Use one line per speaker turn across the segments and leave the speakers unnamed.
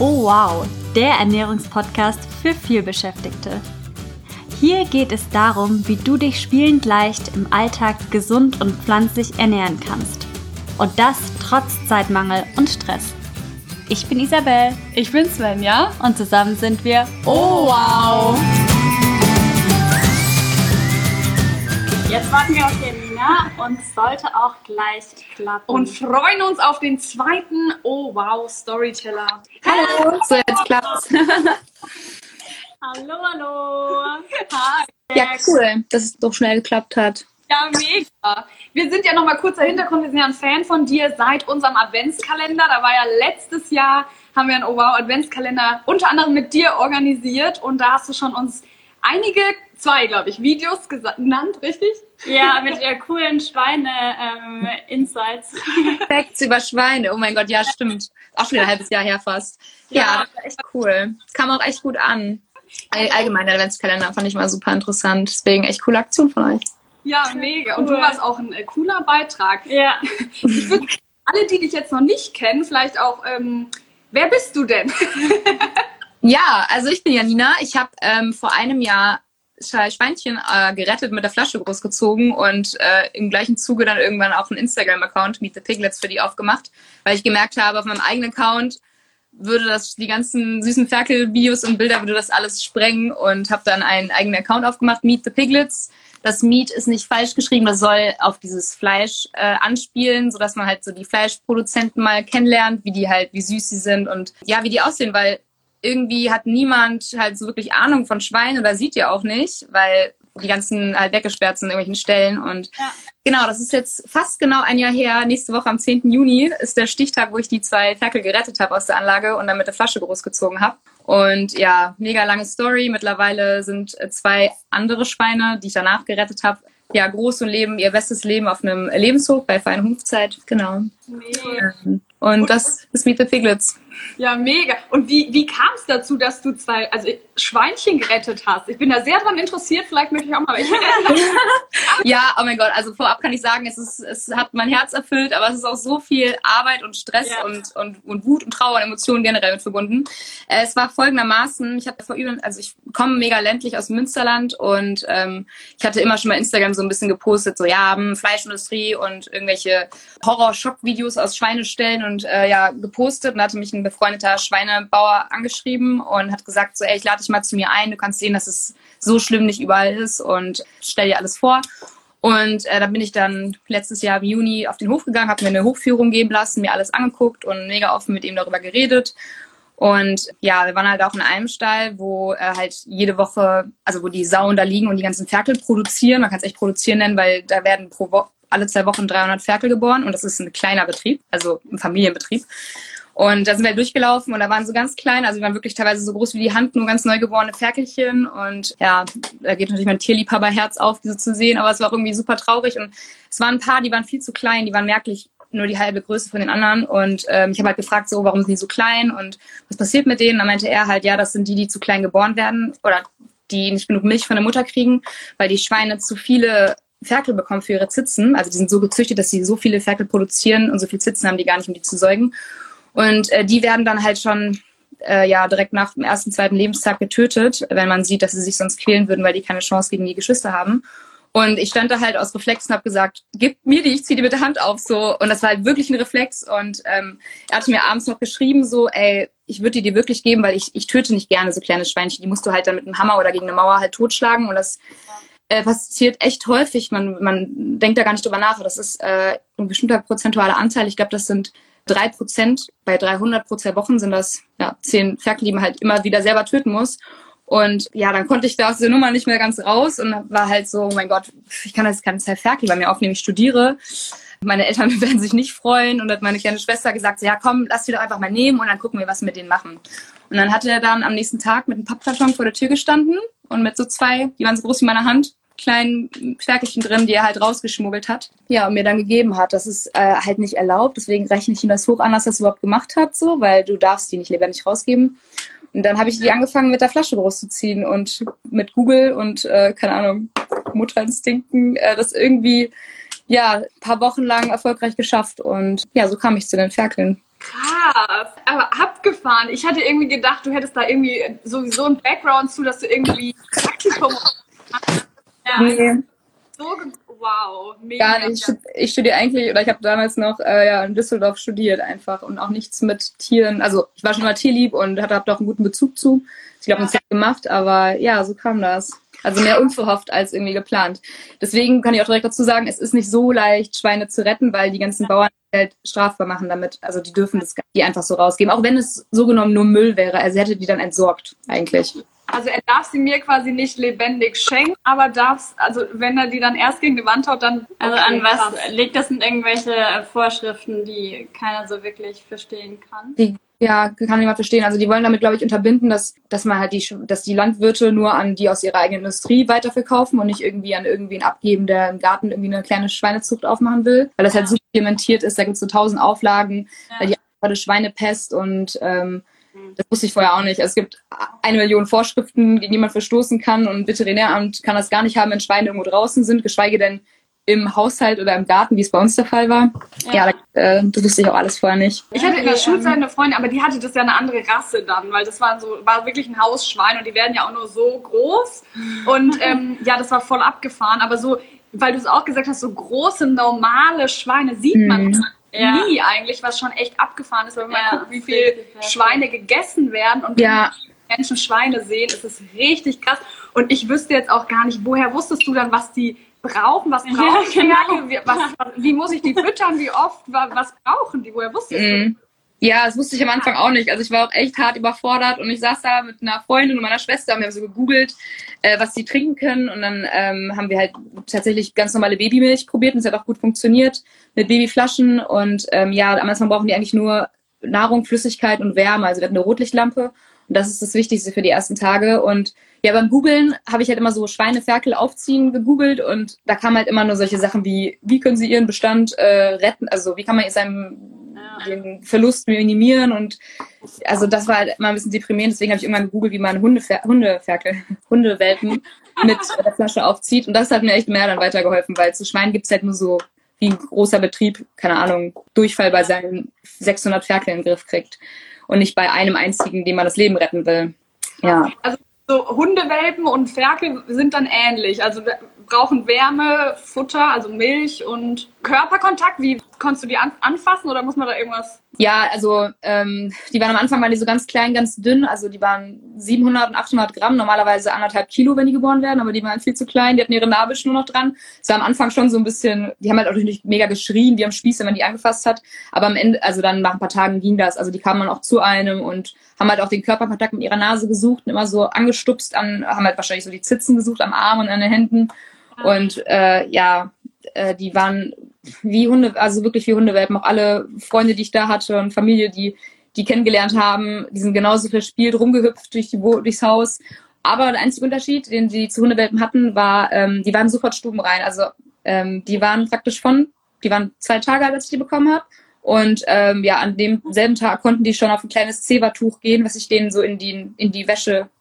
Oh wow, der Ernährungspodcast für vielbeschäftigte. Hier geht es darum, wie du dich spielend leicht im Alltag gesund und pflanzlich ernähren kannst. Und das trotz Zeitmangel und Stress. Ich bin Isabel.
Ich bin Svenja.
Und zusammen sind wir
Oh wow!
Jetzt warten wir auf Janina und sollte auch gleich klappen.
Und freuen uns auf den zweiten Oh wow Storyteller.
Hallo, so jetzt klappt's.
hallo, hallo.
Hi.
Ja, cool, dass es so schnell geklappt hat.
Ja, mega. Wir sind ja noch mal kurzer Hintergrund. Wir sind ja ein Fan von dir seit unserem Adventskalender. Da war ja letztes Jahr, haben wir einen Oh wow Adventskalender unter anderem mit dir organisiert. Und da hast du schon uns einige, zwei glaube ich, Videos genannt, richtig?
Ja, mit der coolen Schweine-Insights.
Facts über Schweine, oh mein Gott, ja, stimmt. Auch schon wieder ein halbes Jahr her fast. Ja,
Ja.
das war echt cool. Das kam auch echt gut an. All- Allgemein der Adventskalender fand ich mal super interessant. Deswegen echt coole Aktion von euch.
Ja, mega. Und du
Cool.
warst auch ein äh, cooler Beitrag.
ja.
Ich würde alle, die dich jetzt noch nicht kennen, vielleicht auch, ähm, wer bist du denn?
Ja, also ich bin Janina. Ich habe ähm, vor einem Jahr Sch- Schweinchen äh, gerettet, mit der Flasche großgezogen und äh, im gleichen Zuge dann irgendwann auch einen Instagram-Account Meet the Piglets für die aufgemacht, weil ich gemerkt habe, auf meinem eigenen Account würde das die ganzen süßen Ferkel-Videos und Bilder würde das alles sprengen und habe dann einen eigenen Account aufgemacht, Meet the Piglets. Das Meat ist nicht falsch geschrieben, das soll auf dieses Fleisch äh, anspielen, sodass man halt so die Fleischproduzenten mal kennenlernt, wie die halt, wie süß sie sind und ja, wie die aussehen, weil irgendwie hat niemand halt so wirklich Ahnung von Schweinen oder sieht ihr auch nicht, weil die ganzen halt weggesperrt sind in irgendwelchen Stellen. Und
Ja.
genau, das ist jetzt fast genau ein Jahr her. Nächste Woche am 10. Juni ist der Stichtag, wo ich die zwei Ferkel gerettet habe aus der Anlage und dann mit der Flasche großgezogen habe. Und ja, mega lange Story. Mittlerweile sind äh, zwei andere Schweine, die ich danach gerettet habe, ja, groß und leben ihr bestes Leben auf einem Lebenshof bei Feine Hufzeit. Genau.
Mega.
Ähm, Und das ist Meet the Piglets.
Ja, mega. Und wie, wie kam es dazu, dass du zwei, also Schweinchen gerettet hast? Ich bin da sehr dran interessiert. Vielleicht möchte ich auch mal welche retten.
Ja, oh mein Gott, also vorab kann ich sagen, es, ist, es hat mein Herz erfüllt, aber es ist auch so viel Arbeit und Stress
Ja.
und, und, und Wut und Trauer und Emotionen generell mit verbunden. Äh, es war folgendermaßen, ich hatte vor über, also ich komme mega ländlich aus Münsterland und ähm, ich hatte immer schon mal Instagram so ein bisschen gepostet, so ja, hm, Fleischindustrie und irgendwelche Horror-Schock-Videos aus Schweineställen und äh, ja, gepostet und hatte mich ein befreundeter Schweinebauer angeschrieben und hat gesagt, so ey, ich lade dich mal zu mir ein, du kannst sehen, dass es so schlimm nicht überall ist und stell dir alles vor. Und äh, da bin ich dann letztes Jahr im Juni auf den Hof gegangen, habe mir eine Hochführung geben lassen, mir alles angeguckt und mega offen mit ihm darüber geredet. Und ja, wir waren halt auch in einem Stall, wo äh, halt jede Woche, also wo die Sauen da liegen und die ganzen Ferkel produzieren. Man kann es echt produzieren nennen, weil da werden pro Wo alle zwei Wochen 300 Ferkel geboren und das ist ein kleiner Betrieb, also ein Familienbetrieb. Und da sind wir durchgelaufen und da waren so ganz klein, also die waren wirklich teilweise so groß wie die Hand, nur ganz neugeborene Ferkelchen. Und ja, da geht natürlich mein Tierliebhaberherz auf, diese zu sehen, aber es war irgendwie super traurig. Und es waren ein paar, die waren viel zu klein, die waren merklich nur die halbe Größe von den anderen. Und ähm, ich habe halt gefragt, so, warum sind die so klein und was passiert mit denen? Da meinte er halt, ja, das sind die, die zu klein geboren werden oder die nicht genug Milch von der Mutter kriegen, weil die Schweine zu viele Ferkel bekommen für ihre Zitzen. Also die sind so gezüchtet, dass sie so viele Ferkel produzieren und so viel Zitzen haben die gar nicht, um die zu säugen. Und äh, die werden dann halt schon äh, ja direkt nach dem ersten, zweiten Lebenstag getötet, wenn man sieht, dass sie sich sonst quälen würden, weil die keine Chance gegen die Geschwister haben. Und ich stand da halt aus Reflex und habe gesagt, gib mir die, ich zieh die mit der Hand auf so. Und das war halt wirklich ein Reflex. Und ähm, er hatte mir abends noch geschrieben, so, ey, ich würde die dir wirklich geben, weil ich, ich töte nicht gerne so kleine Schweinchen. Die musst du halt dann mit einem Hammer oder gegen eine Mauer halt totschlagen. Und das äh, passiert echt häufig. Man, man denkt da gar nicht drüber nach. Das ist äh, ein bestimmter prozentualer Anteil. Ich glaube, das sind drei Prozent. Bei 300 pro zwei Wochen sind das ja zehn Ferkel, die man halt immer wieder selber töten muss. Und ja, dann konnte ich da aus der Nummer nicht mehr ganz raus und war halt so, oh mein Gott, ich kann das Zeit Ferkel bei mir aufnehmen, ich studiere. Meine Eltern werden sich nicht freuen und hat meine kleine Schwester gesagt, ja komm, lass doch einfach mal nehmen und dann gucken wir, was wir mit denen machen. Und dann hatte er dann am nächsten Tag mit einem Pappkarton vor der Tür gestanden und mit so zwei, die waren so groß wie meine Hand, kleinen Ferkelchen drin, die er halt rausgeschmuggelt hat. Ja, und mir dann gegeben hat. Das ist äh, halt nicht erlaubt, deswegen rechne ich ihm das hoch an, dass er es überhaupt gemacht hat, so, weil du darfst die nicht lebendig rausgeben. Und dann habe ich die angefangen mit der Flasche großzuziehen und mit Google und äh, keine Ahnung, Mutterinstinkten äh, das irgendwie ja ein paar Wochen lang erfolgreich geschafft und ja, so kam ich zu den Ferkeln.
Krass. Aber abgefahren. Ich hatte irgendwie gedacht, du hättest da irgendwie sowieso einen Background zu, dass du irgendwie Praktikum
ja. Nee.
So, wow. Mega.
Gar nicht. Ich, studiere eigentlich, oder ich habe damals noch äh, ja, in Düsseldorf studiert einfach und auch nichts mit Tieren. Also ich war schon mal tierlieb und hatte auch einen guten Bezug zu. Ich glaube, ja. uns gemacht, aber ja, so kam das. Also mehr unverhofft als irgendwie geplant. Deswegen kann ich auch direkt dazu sagen, es ist nicht so leicht, Schweine zu retten, weil die ganzen Bauern halt strafbar machen damit. Also die dürfen das die einfach so rausgeben. Auch wenn es so genommen nur Müll wäre. Also hätte die dann entsorgt, eigentlich.
Also er darf sie mir quasi nicht lebendig schenken, aber darf, also wenn er die dann erst gegen die Wand haut, dann.
Also an was krass. liegt das in irgendwelche Vorschriften, die keiner so wirklich verstehen kann?
Die ja, kann niemand verstehen. Also die wollen damit, glaube ich, unterbinden, dass, dass man halt die, dass die Landwirte nur an die aus ihrer eigenen Industrie weiterverkaufen und nicht irgendwie an irgendwen abgeben, der im Garten irgendwie eine kleine Schweinezucht aufmachen will. Weil das halt ja. halt supplementiert ist, da gibt es so tausend Auflagen, ja. weil die gerade Schweinepest und ähm. Das wusste ich vorher auch nicht. Also es gibt eine Million Vorschriften, gegen die man verstoßen kann und ein Veterinäramt kann das gar nicht haben, wenn Schweine irgendwo draußen sind, geschweige denn im Haushalt oder im Garten, wie es bei uns der Fall war. Ja, ja da, äh, das wusste ich auch alles vorher nicht.
Ich hatte in der Schulzeit eine Freundin, aber die hatte das ja eine andere Rasse dann, weil das war so, war wirklich ein Hausschwein und die werden ja auch nur so groß. Und ähm, ja, das war voll abgefahren. Aber so, weil du es auch gesagt hast, so große, normale Schweine sieht man mhm. Ja. nie eigentlich, was schon echt abgefahren ist, wenn man ja, guckt, wie viele Schweine gegessen werden und
ja.
Menschen Schweine sehen, ist es richtig krass. Und ich wüsste jetzt auch gar nicht, woher wusstest du dann, was die brauchen, was brauchen ja, genau. wie, was, wie muss ich die füttern, wie oft, was brauchen die, woher wusstest mm. du?
Ja, das wusste ich am Anfang auch nicht. Also ich war auch echt hart überfordert und ich saß da mit einer Freundin und meiner Schwester und wir haben so gegoogelt, äh, was sie trinken können und dann ähm, haben wir halt tatsächlich ganz normale Babymilch probiert und es hat auch gut funktioniert mit Babyflaschen und ähm, ja, am Anfang brauchen die eigentlich nur Nahrung, Flüssigkeit und Wärme. Also wir hatten eine Rotlichtlampe und das ist das Wichtigste für die ersten Tage und ja, beim Googlen habe ich halt immer so Schweineferkel aufziehen gegoogelt und da kamen halt immer nur solche Sachen wie, wie können sie ihren Bestand äh, retten, also wie kann man seinen den Verlust minimieren? Und also das war halt immer ein bisschen deprimierend, deswegen habe ich irgendwann gegoogelt, wie man Hundefer Hundeferkel, Hundewelpen mit der Flasche aufzieht. Und das hat mir echt mehr dann weitergeholfen, weil zu Schweinen gibt's halt nur so wie ein großer Betrieb, keine Ahnung, Durchfall bei seinen 600 Ferkeln in den Griff kriegt. Und nicht bei einem einzigen, dem man das Leben retten will. Ja.
Also so Hundewelpen und Ferkel sind dann ähnlich. Also brauchen Wärme, Futter, also Milch und Körperkontakt. Wie konntest du die an anfassen oder muss man da irgendwas?
Ja, also ähm, die waren am Anfang waren die so ganz klein, ganz dünn. Also die waren 700 und 800 Gramm, normalerweise anderthalb Kilo, wenn die geboren werden, aber die waren viel zu klein. Die hatten ihre Nabelschnur noch dran. Es war am Anfang schon so ein bisschen, die haben halt auch nicht mega geschrien, die am Spieß, wenn man die angefasst hat. Aber am Ende, also dann nach ein paar Tagen ging das. Also die kamen dann auch zu einem und haben halt auch den Körperkontakt mit ihrer Nase gesucht und immer so angestupst an, haben halt wahrscheinlich so die Zitzen gesucht am Arm und an den Händen. Und äh, ja, äh, die waren wie Hunde, also wirklich wie Hundewelpen. Auch alle Freunde, die ich da hatte und Familie, die die kennengelernt haben, die sind genauso verspielt, rumgehüpft durch die, durchs Haus. Aber der einzige Unterschied, den sie zu Hundewelpen hatten, war, ähm, die waren sofort stubenrein. Also ähm, die waren praktisch von, die waren zwei Tage alt, als ich die bekommen habe. Und ähm, ja, an demselben Tag konnten die schon auf ein kleines Zebertuch gehen, was ich denen so in die, in die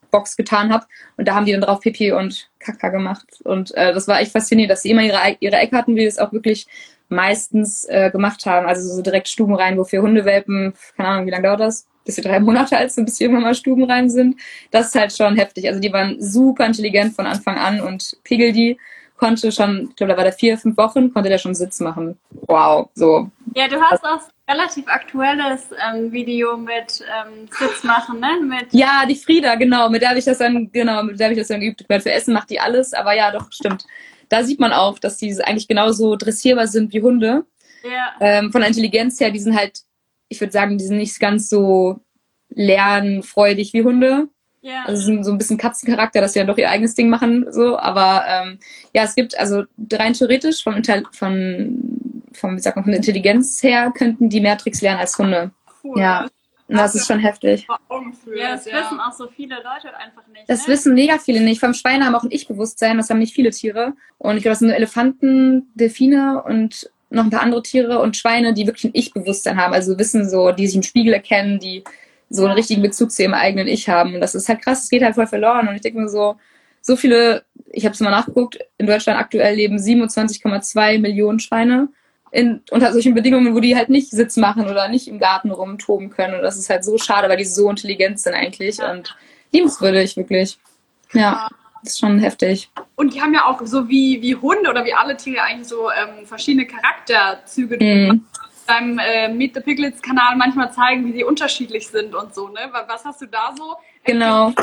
Wäschebox getan habe. Und da haben die dann drauf Pipi und Kaka gemacht. Und äh, das war echt faszinierend, dass sie immer ihre, ihre hatten, wie es auch wirklich meistens äh, gemacht haben. Also so direkt Stuben rein, wofür Hundewelpen, keine Ahnung, wie lange dauert das? Bis sie drei Monate alt sind, bis sie irgendwann mal Stuben rein sind. Das ist halt schon heftig. Also die waren super intelligent von Anfang an und Pigel die konnte schon, ich glaube, da war der vier, fünf Wochen, konnte der schon Sitz machen. Wow, so.
Ja, du hast auch relativ aktuelles ähm, Video mit ähm, Sitz machen, ne? Mit
ja, die Frieda, genau, mit der habe ich das dann, genau, mit der habe ich das dann geübt. Weil für Essen macht die alles, aber ja, doch, stimmt da sieht man auch, dass die eigentlich genauso dressierbar sind wie Hunde.
Ja.
Ähm, von der Intelligenz her, die sind halt, ich würde sagen, die sind nicht ganz so lernfreudig wie Hunde.
Ja.
Also sind so ein bisschen Katzencharakter, dass sie dann doch ihr eigenes Ding machen, so. Aber ähm, ja, es gibt also rein theoretisch vom, von, vom, wie sagt man, von der Intelligenz her könnten die mehr Tricks lernen als Hunde. Cool. Ja. Und das ist schon heftig.
Ja, das wissen auch so viele Leute einfach nicht.
Das ne? wissen mega viele nicht. Vom Schweine haben auch ein Ich-Bewusstsein, das haben nicht viele Tiere. Und ich glaube, das sind nur Elefanten, Delfine und noch ein paar andere Tiere und Schweine, die wirklich ein Ich-Bewusstsein haben. Also wissen so, die sich im Spiegel erkennen, die so einen richtigen Bezug zu ihrem eigenen Ich haben. Und das ist halt krass, es geht halt voll verloren. Und ich denke mir so, so viele, ich habe es mal nachgeguckt, in Deutschland aktuell leben 27,2 Millionen Schweine in, unter solchen Bedingungen, wo die halt nicht Sitz machen oder nicht im Garten rumtoben können. Und das ist halt so schade, weil die so intelligent sind eigentlich ja. und liebenswürdig, wirklich. Ja, das ist schon heftig.
Und die haben ja auch so wie, wie Hunde oder wie alle Tiere eigentlich so ähm, verschiedene Charakterzüge.
Mhm.
Beim äh, Meet the Piglets Kanal manchmal zeigen, wie sie unterschiedlich sind und so, ne? Was hast du da so?
Genau.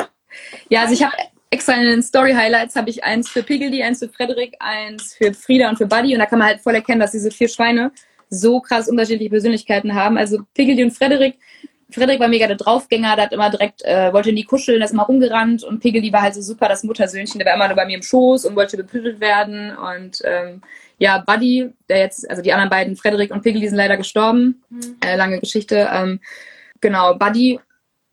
Ja, also ich habe extra in den Story Highlights habe ich eins für Piggledy, eins für Frederik, eins für Frieda und für Buddy. Und da kann man halt voll erkennen, dass diese vier Schweine so krass unterschiedliche Persönlichkeiten haben. Also Piggledy und Frederik. Frederik war mega der Draufgänger, der hat immer direkt, äh, wollte nie kuscheln, der ist immer rumgerannt. Und Pigeli war halt so super das Muttersöhnchen, der war immer nur bei mir im Schoß und wollte bepüttelt werden. Und ähm, ja, Buddy, der jetzt, also die anderen beiden, Frederik und Pigeli sind leider gestorben, mhm. äh, lange Geschichte, ähm, genau, Buddy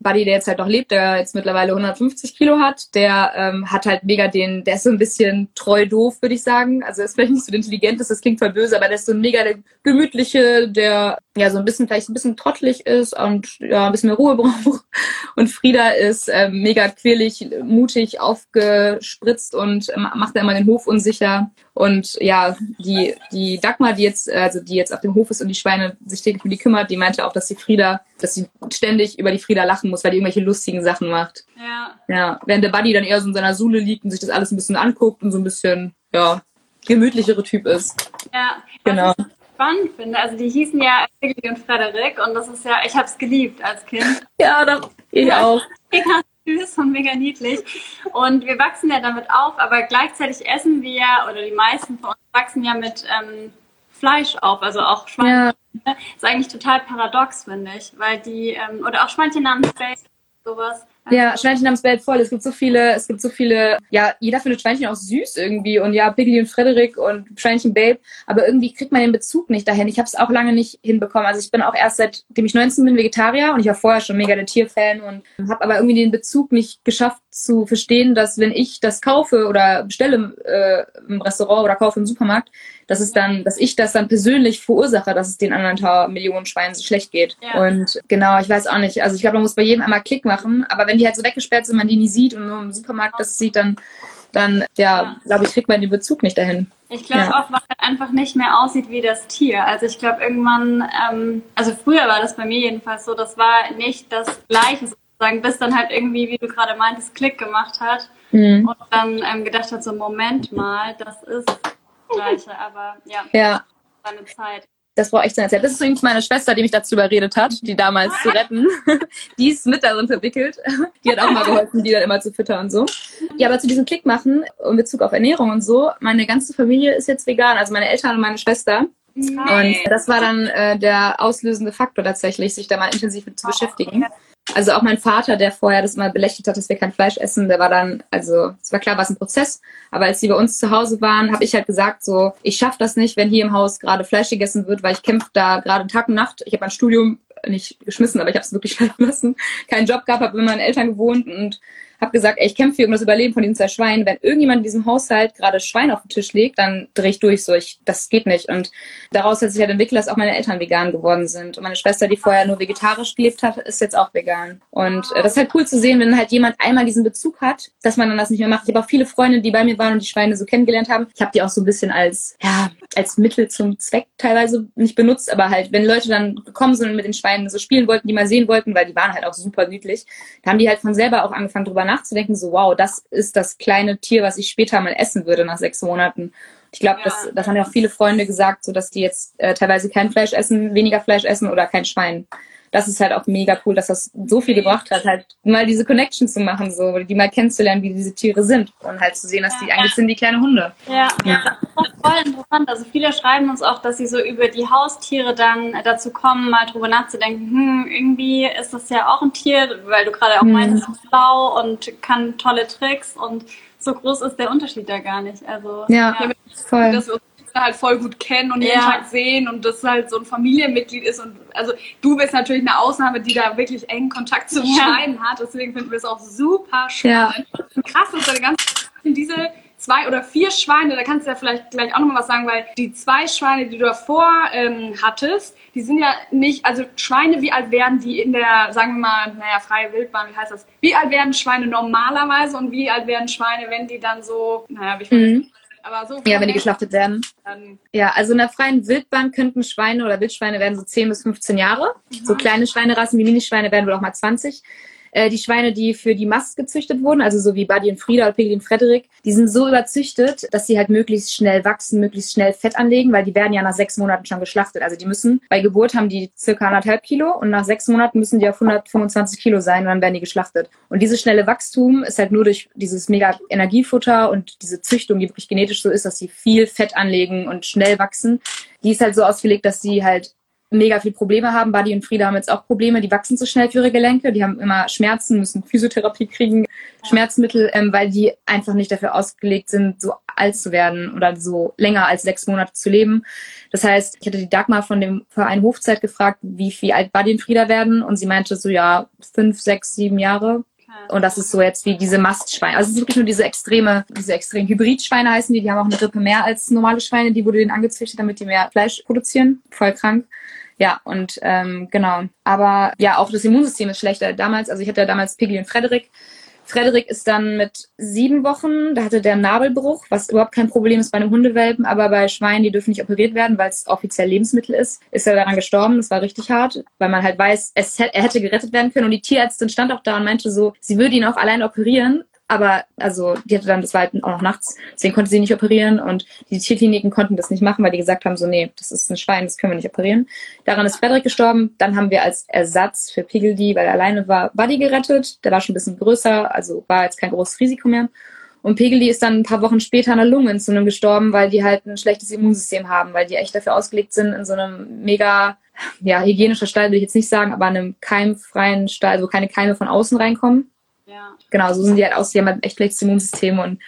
Buddy, der jetzt halt noch lebt, der jetzt mittlerweile 150 Kilo hat, der ähm, hat halt mega den, der ist so ein bisschen treu doof, würde ich sagen. Also er ist vielleicht nicht so der intelligenteste, das klingt voll böse, aber der ist so ein mega der gemütliche, der ja so ein bisschen vielleicht ein bisschen trottelig ist und ja ein bisschen mehr Ruhe braucht. Und Frieda ist ähm, mega quirlig, mutig, aufgespritzt und macht immer den Hof unsicher. Und ja, die, die Dagmar, die jetzt, also die jetzt auf dem Hof ist und die Schweine sich täglich um die kümmert, die meinte auch, dass die Frieda, dass sie ständig über die Frieda lachen muss, weil die irgendwelche lustigen Sachen macht.
Ja.
Ja. Während der Buddy dann eher so in seiner Sule liegt und sich das alles ein bisschen anguckt und so ein bisschen, ja, gemütlichere Typ ist.
Ja.
Genau.
Was ich spannend finde, also die hießen ja Sigrid und Frederik und das ist ja, ich habe es geliebt als Kind.
Ja, doch, ich auch.
Süß und mega niedlich. Und wir wachsen ja damit auf, aber gleichzeitig essen wir, oder die meisten von uns wachsen ja mit ähm, Fleisch auf, also auch Schweine. Ja. Ist eigentlich total paradox, finde ich, weil die, ähm, oder auch Schweinchen namens Steak, sowas.
Ja, Schweinchen namens Welt voll. Es gibt so viele, es gibt so viele, ja, jeder findet Schweinchen auch süß irgendwie und ja, Piggy und Frederik und Schweinchen Babe, aber irgendwie kriegt man den Bezug nicht dahin. Ich habe es auch lange nicht hinbekommen. Also ich bin auch erst seitdem ich 19 bin Vegetarier und ich war vorher schon mega der Tierfan und habe aber irgendwie den Bezug nicht geschafft zu verstehen, dass wenn ich das kaufe oder bestelle äh, im Restaurant oder kaufe im Supermarkt, dass es dann, dass ich das dann persönlich verursache, dass es den anderen Millionen Schweinen so schlecht geht. Ja. Und genau, ich weiß auch nicht. Also ich glaube, man muss bei jedem einmal Klick machen, aber wenn die halt so weggesperrt sind, man die nie sieht und nur im Supermarkt das sieht, dann dann, ja, glaube ich, kriegt man den Bezug nicht dahin.
Ich glaube ja. auch, weil es einfach nicht mehr aussieht wie das Tier. Also ich glaube irgendwann, ähm, also früher war das bei mir jedenfalls so, das war nicht das Gleiche sozusagen, bis dann halt irgendwie, wie du gerade meintest, Klick gemacht hat mhm. und dann ähm, gedacht hat, so Moment mal, das ist das Gleiche, aber ja,
ja.
seine Zeit
das brauche ich seine Zeit. Das ist übrigens meine Schwester, die mich dazu überredet hat, die damals zu retten. die ist mit darin verwickelt. Die hat auch mal geholfen, die dann immer zu füttern und so. Ja, aber zu diesem Klick machen in Bezug auf Ernährung und so, meine ganze Familie ist jetzt vegan, also meine Eltern und meine Schwester. Und das war dann äh, der auslösende Faktor tatsächlich, sich da mal intensiv mit zu beschäftigen. Also auch mein Vater, der vorher das mal belächelt hat, dass wir kein Fleisch essen, der war dann, also es war klar, war es ein Prozess, aber als sie bei uns zu Hause waren, habe ich halt gesagt, so, ich schaffe das nicht, wenn hier im Haus gerade Fleisch gegessen wird, weil ich kämpfe da gerade Tag und Nacht. Ich habe mein Studium nicht geschmissen, aber ich habe es wirklich schleifen lassen. Keinen Job gehabt, habe mit meinen Eltern gewohnt und habe gesagt, ey, ich kämpfe hier um das Überleben von diesen zwei Schweinen. Wenn irgendjemand in diesem Haushalt gerade Schwein auf den Tisch legt, dann drehe ich durch. So, ich, das geht nicht. Und daraus hat sich halt entwickelt, dass auch meine Eltern vegan geworden sind. Und meine Schwester, die vorher nur vegetarisch gelebt hat, ist jetzt auch vegan. Und äh, das ist halt cool zu sehen, wenn halt jemand einmal diesen Bezug hat, dass man dann das nicht mehr macht. Ich habe auch viele Freunde, die bei mir waren und die Schweine so kennengelernt haben. Ich habe die auch so ein bisschen als, ja, als Mittel zum Zweck teilweise nicht benutzt, aber halt, wenn Leute dann gekommen sind und mit den Schweinen so spielen wollten, die mal sehen wollten, weil die waren halt auch super niedlich, da haben die halt von selber auch angefangen, drüber nachzudenken, so wow, das ist das kleine Tier, was ich später mal essen würde nach sechs Monaten. Ich glaube, ja. das, das haben ja auch viele Freunde gesagt, so dass die jetzt äh, teilweise kein Fleisch essen, weniger Fleisch essen oder kein Schwein das ist halt auch mega cool, dass das so viel gebracht hat, halt mal diese Connection zu machen, so, die mal kennenzulernen, wie diese Tiere sind und halt zu sehen, dass die eigentlich sind wie kleine Hunde.
Ja, ja. Das ist voll interessant. Also viele schreiben uns auch, dass sie so über die Haustiere dann dazu kommen, mal drüber nachzudenken, hm, irgendwie ist das ja auch ein Tier, weil du gerade auch mhm. meinst, es ist blau und kann tolle Tricks und so groß ist der Unterschied da gar nicht. Also
ja, ja voll.
Das halt voll gut kennen und jeden Tag sehen und das halt so ein Familienmitglied ist und also du bist natürlich eine Ausnahme, die da wirklich engen Kontakt zum ja. Schweinen hat, deswegen finden wir es auch super spannend. Ja. Krass, dass deine ganze diese zwei oder vier Schweine, da kannst du ja vielleicht gleich auch nochmal was sagen, weil die zwei Schweine, die du davor ähm, hattest, die sind ja nicht, also Schweine, wie alt werden die in der, sagen wir mal, naja, freie Wildbahn, wie heißt das? Wie alt werden Schweine normalerweise und wie alt werden Schweine, wenn die dann so, naja, wie ich mhm Aber so
Ja, wenn die geschlachtet werden.
Dann,
Ja, also in der freien Wildbahn könnten Schweine oder Wildschweine werden so 10 bis 15 Jahre. So kleine Schweinerassen wie Minischweine werden wohl auch mal 20. Äh, die Schweine, die für die Mast gezüchtet wurden, also so wie Buddy und Frieda oder Piggy und Frederik, die sind so überzüchtet, dass sie halt möglichst schnell wachsen, möglichst schnell Fett anlegen, weil die werden ja nach sechs Monaten schon geschlachtet. Also die müssen, bei Geburt haben die circa anderthalb Kilo und nach sechs Monaten müssen die auf 125 Kilo sein und dann werden die geschlachtet. Und dieses schnelle Wachstum ist halt nur durch dieses mega Energiefutter und diese Züchtung, die wirklich genetisch so ist, dass sie viel Fett anlegen und schnell wachsen. Die ist halt so ausgelegt, dass sie halt mega viel Probleme haben. Buddy und Frieda haben jetzt auch Probleme, die wachsen zu schnell für ihre Gelenke, die haben immer Schmerzen, müssen Physiotherapie kriegen, Schmerzmittel, ähm, weil die einfach nicht dafür ausgelegt sind, so alt zu werden oder so länger als sechs Monate zu leben. Das heißt, ich hatte die Dagmar von dem Verein Hofzeit gefragt, wie viel alt Buddy und Frieda werden und sie meinte so, ja, fünf, sechs, sieben Jahre. Und das ist so jetzt wie diese Mastschweine. Also es ist wirklich nur diese extreme, diese extremen Hybridschweine heißen die. Die haben auch eine Rippe mehr als normale Schweine. Die wurde denen angezüchtet, damit die mehr Fleisch produzieren. Voll krank. Ja, und ähm, genau. Aber ja, auch das Immunsystem ist schlechter. Damals, also ich hatte ja damals Piggy und Frederik. Frederik ist dann mit sieben Wochen, da hatte der Nabelbruch, was überhaupt kein Problem ist bei einem Hundewelpen, aber bei Schweinen, die dürfen nicht operiert werden, weil es offiziell Lebensmittel ist, ist er daran gestorben. Das war richtig hart, weil man halt weiß, es, er hätte gerettet werden können. Und die Tierärztin stand auch da und meinte so, sie würde ihn auch allein operieren, aber also die hatte dann, das war halt auch noch nachts, deswegen konnte sie nicht operieren und die Tierkliniken konnten das nicht machen, weil die gesagt haben, so nee, das ist ein Schwein, das können wir nicht operieren. Daran ist Frederik gestorben. Dann haben wir als Ersatz für Piggledy, weil er alleine war, Buddy gerettet. Der war schon ein bisschen größer, also war jetzt kein großes Risiko mehr. Und Pegeli ist dann ein paar Wochen später an einer Lungenentzündung gestorben, weil die halt ein schlechtes Immunsystem haben, weil die echt dafür ausgelegt sind, in so einem mega, ja, hygienischer Stall will ich jetzt nicht sagen, aber einem keimfreien Stall, wo keine Keime von außen reinkommen.
Ja.
Genau, so sind die halt aus, die haben halt ein echt schlechtes Immunsystem und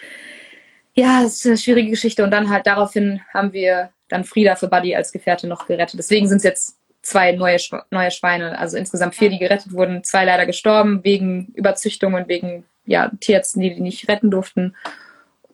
ja, das ist eine schwierige Geschichte. Und dann halt daraufhin haben wir dann Frieda für Buddy als Gefährte noch gerettet. Deswegen sind es jetzt zwei neue, Schw- neue Schweine, also insgesamt vier, die gerettet wurden, zwei leider gestorben wegen Überzüchtung und wegen ja, Tierärzten, die die nicht retten durften.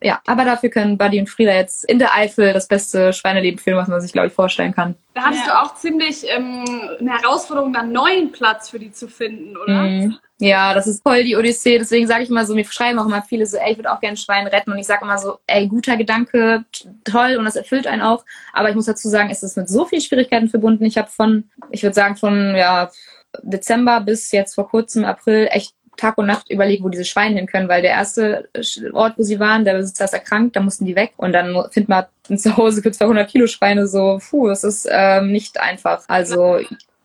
Ja, aber dafür können Buddy und Frieda jetzt in der Eifel das beste Schweineleben führen, was man sich, glaube ich, vorstellen kann.
Da hattest
Ja.
du auch ziemlich ähm, eine Herausforderung, da einen neuen Platz für die zu finden, oder?
Mhm. Ja, das ist voll die Odyssee. Deswegen sage ich immer so, mir schreiben auch immer viele so, ey, ich würde auch gerne ein Schwein retten. Und ich sage immer so, ey, guter Gedanke, toll und das erfüllt einen auch. Aber ich muss dazu sagen, es ist mit so vielen Schwierigkeiten verbunden. Ich habe von, ich würde sagen, von ja, Dezember bis jetzt vor kurzem, April, echt Tag und Nacht überlegt, wo diese Schweine hin können, weil der erste Ort, wo sie waren, der Besitzer ist erkrankt, da mussten die weg. Und dann findet man ein Zuhause für 200 Kilo Schweine so, puh, das ist ähm, nicht einfach. Also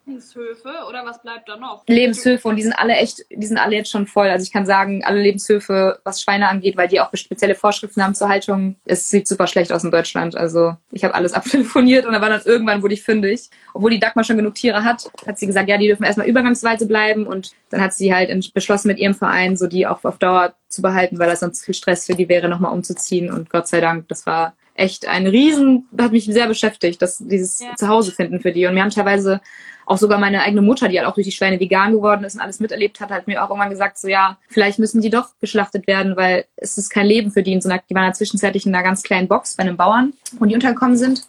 Lebenshöfe oder was bleibt da noch?
Lebenshöfe und die sind alle echt, die sind alle jetzt schon voll. Also ich kann sagen, alle Lebenshöfe, was Schweine angeht, weil die auch spezielle Vorschriften haben zur Haltung, es sieht super schlecht aus in Deutschland. Also ich habe alles abtelefoniert und dann war dann irgendwann wurde ich fündig. Obwohl die Dagmar schon genug Tiere hat, hat sie gesagt, ja, die dürfen erstmal übergangsweise bleiben und dann hat sie halt beschlossen mit ihrem Verein, so die auch auf Dauer zu behalten, weil das sonst viel Stress für die wäre, nochmal umzuziehen. Und Gott sei Dank, das war echt ein Riesen, hat mich sehr beschäftigt, dass dieses
Ja.
Zuhause finden für die. Und wir haben teilweise auch sogar meine eigene Mutter, die halt auch durch die Schweine vegan geworden ist und alles miterlebt hat, hat mir auch irgendwann gesagt, so ja, vielleicht müssen die doch geschlachtet werden, weil es ist kein Leben für die. In so einer, die waren ja zwischenzeitlich in einer ganz kleinen Box bei einem Bauern, wo die untergekommen sind.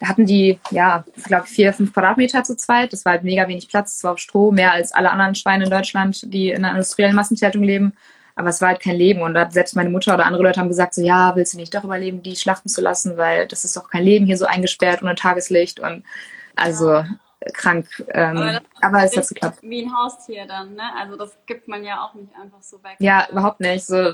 Da hatten die, ja, ich glaube, vier, fünf Quadratmeter zu zweit. Das war halt mega wenig Platz. Es war auf Stroh, mehr als alle anderen Schweine in Deutschland, die in einer industriellen Massentierhaltung leben. Aber es war halt kein Leben. Und da hat selbst meine Mutter oder andere Leute haben gesagt, so ja, willst du nicht doch überleben, die schlachten zu lassen, weil das ist doch kein Leben hier so eingesperrt ohne Tageslicht. Und also krank. Ähm,
Aber
es hat geklappt.
Wie ein Haustier dann, ne? Also das gibt man ja auch nicht einfach so weg.
Ja, überhaupt nicht. So,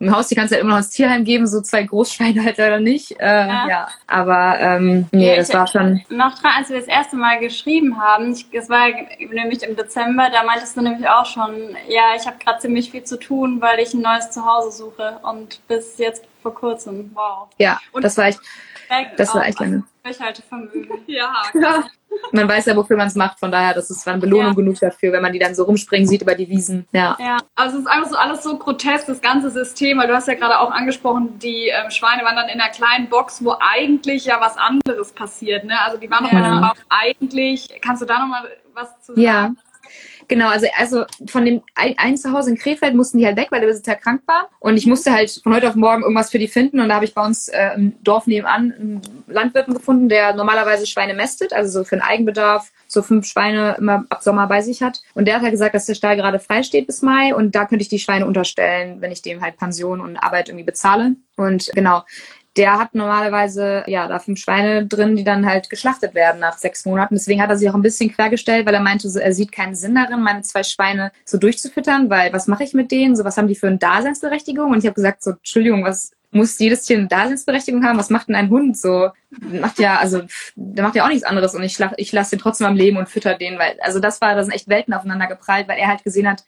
Im Haustier kannst du halt immer noch ins Tierheim geben, so zwei Großschweine halt leider nicht. Äh,
Ja.
ja. Aber ähm, nee,
Ja,
das
ich-
war schon.
Noch dran, als wir das erste Mal geschrieben haben, ich, das war nämlich im Dezember, da meintest du nämlich auch schon, ja, ich habe gerade ziemlich viel zu tun, weil ich ein neues Zuhause suche und bis jetzt vor kurzem, wow.
Ja,
Und-
das war
Respekt
das war echt
an
lange.
Durchhaltevermögen. Ja,
Ja. Man weiß ja, wofür man es macht, von daher, das ist eine Belohnung
Ja.
genug dafür, wenn man die dann so rumspringen sieht über die Wiesen. Ja.
Ja, also es ist einfach so alles so grotesk, das ganze System, weil du hast ja gerade auch angesprochen, die ähm, Schweine waren dann in einer kleinen Box, wo eigentlich ja was anderes passiert, ne? Also die waren noch
Ja.
mal auch eigentlich, kannst du da nochmal was zu sagen?
Ja. Genau, also, also von dem ein Zuhause in Krefeld mussten die halt weg, weil der Besitzer krank war. Und ich musste halt von heute auf morgen irgendwas für die finden. Und da habe ich bei uns äh, im Dorf nebenan einen Landwirten gefunden, der normalerweise Schweine mästet, also so für den Eigenbedarf, so fünf Schweine immer ab Sommer bei sich hat. Und der hat halt gesagt, dass der Stall gerade frei steht bis Mai und da könnte ich die Schweine unterstellen, wenn ich dem halt Pension und Arbeit irgendwie bezahle. Und genau, der hat normalerweise ja da fünf Schweine drin, die dann halt geschlachtet werden nach sechs Monaten. Deswegen hat er sich auch ein bisschen quergestellt, weil er meinte, so, er sieht keinen Sinn darin, meine zwei Schweine so durchzufüttern, weil was mache ich mit denen? So was haben die für eine Daseinsberechtigung? Und ich habe gesagt, so Entschuldigung, was muss jedes Tier eine Daseinsberechtigung haben? Was macht denn ein Hund so? Macht ja, also der macht ja auch nichts anderes und ich, ich lasse den trotzdem am Leben und fütter den, weil also das war, da sind echt Welten aufeinander geprallt, weil er halt gesehen hat,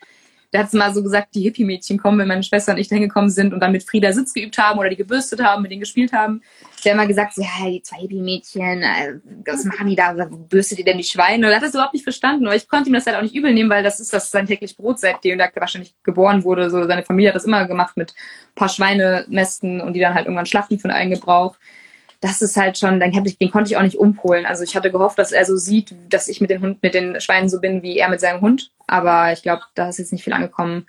der hat es mal so gesagt, die Hippie-Mädchen kommen, wenn meine Schwester und ich da hingekommen sind und dann mit Frieda Sitz geübt haben oder die gebürstet haben, mit denen gespielt haben. Der hat immer gesagt, so, ja, die zwei Hippie-Mädchen, äh, was machen die da, bürstet ihr denn die Schweine? Und er hat das überhaupt nicht verstanden, aber ich konnte ihm das halt auch nicht übel nehmen, weil das ist das sein täglich Brot, seitdem der wahrscheinlich geboren wurde. So, seine Familie hat das immer gemacht mit ein paar Schweinemästen und die dann halt irgendwann schlachten für den eigenen Gebrauch das ist halt schon, dann ich, den konnte ich auch nicht umpolen. Also ich hatte gehofft, dass er so sieht, dass ich mit den Hund, mit den Schweinen so bin wie er mit seinem Hund. Aber ich glaube, da ist jetzt nicht viel angekommen.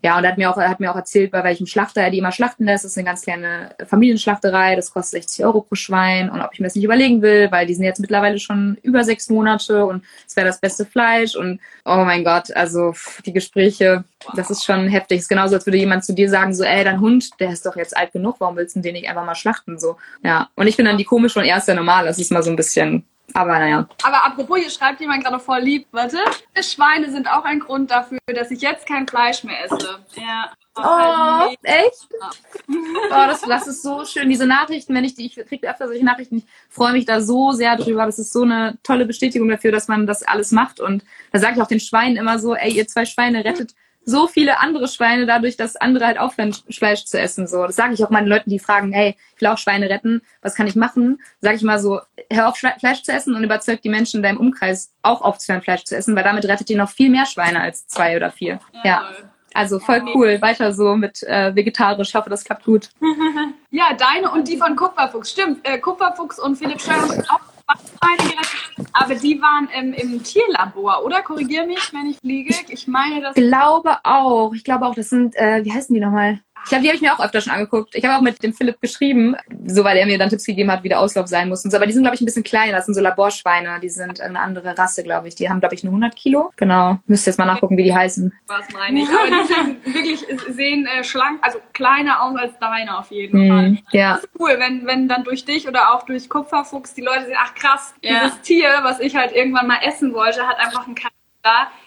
Ja, und er hat mir auch, er hat mir auch erzählt, bei welchem Schlachter er die immer schlachten lässt. Das ist eine ganz kleine Familienschlachterei. Das kostet 60 Euro pro Schwein. Und ob ich mir das nicht überlegen will, weil die sind jetzt mittlerweile schon über sechs Monate und es wäre das beste Fleisch. Und oh mein Gott, also die Gespräche, das ist schon heftig. Es ist genauso, als würde jemand zu dir sagen, so, ey, dein Hund, der ist doch jetzt alt genug, warum willst du den nicht einfach mal schlachten? So, ja. Und ich bin dann die komische und er ist der normal. Das ist mal so ein bisschen aber naja.
Aber apropos, hier schreibt jemand gerade voll lieb, warte. Schweine sind auch ein Grund dafür, dass ich jetzt kein Fleisch mehr esse. Ja.
Oh, echt? Oh, das, das ist so schön. Diese Nachrichten, wenn ich die, ich kriege öfter solche Nachrichten, ich freue mich da so sehr drüber. Das ist so eine tolle Bestätigung dafür, dass man das alles macht. Und da sage ich auch den Schweinen immer so, ey, ihr zwei Schweine rettet so viele andere Schweine dadurch, dass andere halt aufhören, Fleisch zu essen. So, das sage ich auch meinen Leuten, die fragen, hey, ich will auch Schweine retten, was kann ich machen? Sage ich mal so, hör auf Fleisch zu essen und überzeug die Menschen in deinem Umkreis auch aufzuhören, Fleisch zu essen, weil damit rettet ihr noch viel mehr Schweine als zwei oder vier. Ja. Also voll cool, weiter so mit äh, vegetarisch. Ich hoffe, das klappt gut.
ja, deine und die von Kupferfuchs. Stimmt, äh, Kupferfuchs und Philipp Scheuer haben auch. Aber die waren im, im Tierlabor, oder? Korrigier mich, wenn ich fliege. Ich meine, das.
Ich glaube auch. Ich glaube auch, das sind, äh, wie heißen die nochmal? Ich glaube, die habe ich mir auch öfter schon angeguckt. Ich habe auch mit dem Philipp geschrieben, so weil er mir dann Tipps gegeben hat, wie der Auslauf sein muss und so. Aber die sind, glaube ich, ein bisschen kleiner. Das sind so Laborschweine. Die sind eine andere Rasse, glaube ich. Die haben, glaube ich, nur 100 Kilo. Genau. Müsst jetzt mal nachgucken, wie die heißen.
Was meine ich? Aber die sind wirklich, sehen äh, schlank, also kleiner aus als deine auf jeden mm, Fall.
Ja.
Das ist cool, wenn, wenn dann durch dich oder auch durch Kupferfuchs die Leute sehen, ach krass, ja. dieses Tier, was ich halt irgendwann mal essen wollte, hat einfach einen Charakter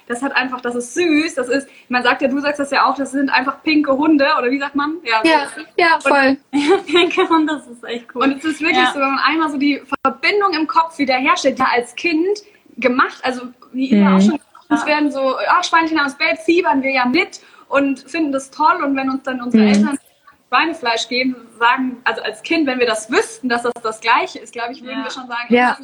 das hat einfach, das ist süß, das ist, man sagt ja, du sagst das ja auch, das sind einfach pinke Hunde, oder wie sagt man?
Ja, ja, ja voll.
pinke Hunde, das ist echt cool. Und es ist wirklich ja. so, wenn man einmal so die Verbindung im Kopf wiederherstellt, ja als Kind gemacht, also wie immer mhm. auch schon, uns werden so, ach, Schweinchen das Bett, fiebern wir ja mit und finden das toll und wenn uns dann unsere mhm. Eltern Schweinefleisch geben, sagen, also als Kind, wenn wir das wüssten, dass das das Gleiche ist, glaube ich, würden ja. wir schon sagen,
ja.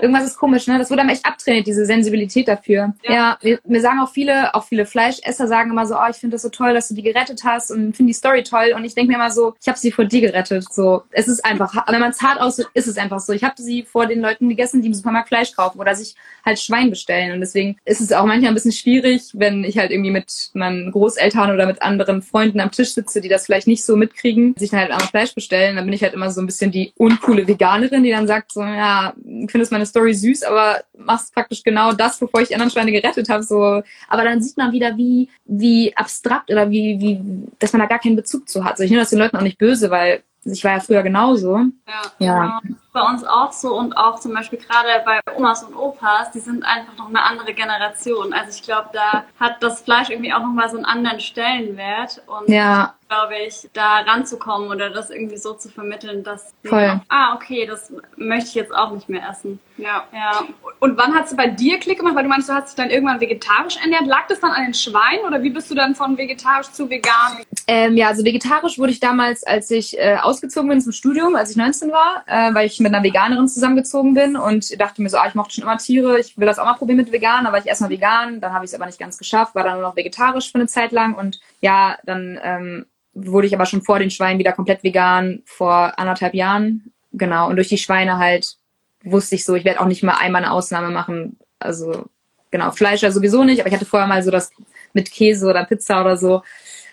Irgendwas ist komisch, ne? Das wurde einem echt abtrainiert, diese Sensibilität dafür. Ja, ja wir, mir sagen auch viele, auch viele Fleischesser sagen immer so, oh, ich finde das so toll, dass du die gerettet hast und finde die Story toll. Und ich denke mir immer so, ich habe sie vor dir gerettet. So, es ist einfach, wenn man es hart aussieht, ist es einfach so. Ich habe sie vor den Leuten gegessen, die im Supermarkt Fleisch kaufen oder sich halt Schwein bestellen. Und deswegen ist es auch manchmal ein bisschen schwierig, wenn ich halt irgendwie mit meinen Großeltern oder mit anderen Freunden am Tisch sitze, die das vielleicht nicht so mitkriegen, sich dann halt auch Fleisch bestellen. Dann bin ich halt immer so ein bisschen die uncoole Veganerin, die dann sagt so, ja, ich finde findest meine Story süß, aber machst praktisch genau das, bevor ich die anderen Schweine gerettet habe. So. Aber dann sieht man wieder, wie, wie abstrakt oder wie, wie, dass man da gar keinen Bezug zu hat. Also ich nehme das den Leuten auch nicht böse, weil ich war ja früher genauso.
Ja, ja. Bei uns auch so und auch zum Beispiel gerade bei Omas und Opas, die sind einfach noch eine andere Generation. Also ich glaube, da hat das Fleisch irgendwie auch nochmal so einen anderen Stellenwert. Und
ja
glaube ich, da ranzukommen oder das irgendwie so zu vermitteln, dass
Voll.
ah, okay, das möchte ich jetzt auch nicht mehr essen. Ja. ja. Und wann hat es bei dir Klick gemacht? Weil du meinst, du hast dich dann irgendwann vegetarisch ernährt. Lag das dann an den Schweinen oder wie bist du dann von vegetarisch zu vegan?
Ähm, ja, also vegetarisch wurde ich damals, als ich äh, ausgezogen bin zum Studium, als ich 19 war, äh, weil ich mit einer Veganerin zusammengezogen bin und dachte mir so, ah, ich mochte schon immer Tiere, ich will das auch mal probieren mit vegan, aber ich erstmal vegan, dann habe ich es aber nicht ganz geschafft, war dann nur noch vegetarisch für eine Zeit lang und ja, dann ähm, wurde ich aber schon vor den Schweinen wieder komplett vegan, vor anderthalb Jahren. Genau. Und durch die Schweine halt wusste ich so, ich werde auch nicht mal einmal eine Ausnahme machen. Also genau, Fleisch ja sowieso nicht, aber ich hatte vorher mal so das mit Käse oder Pizza oder so,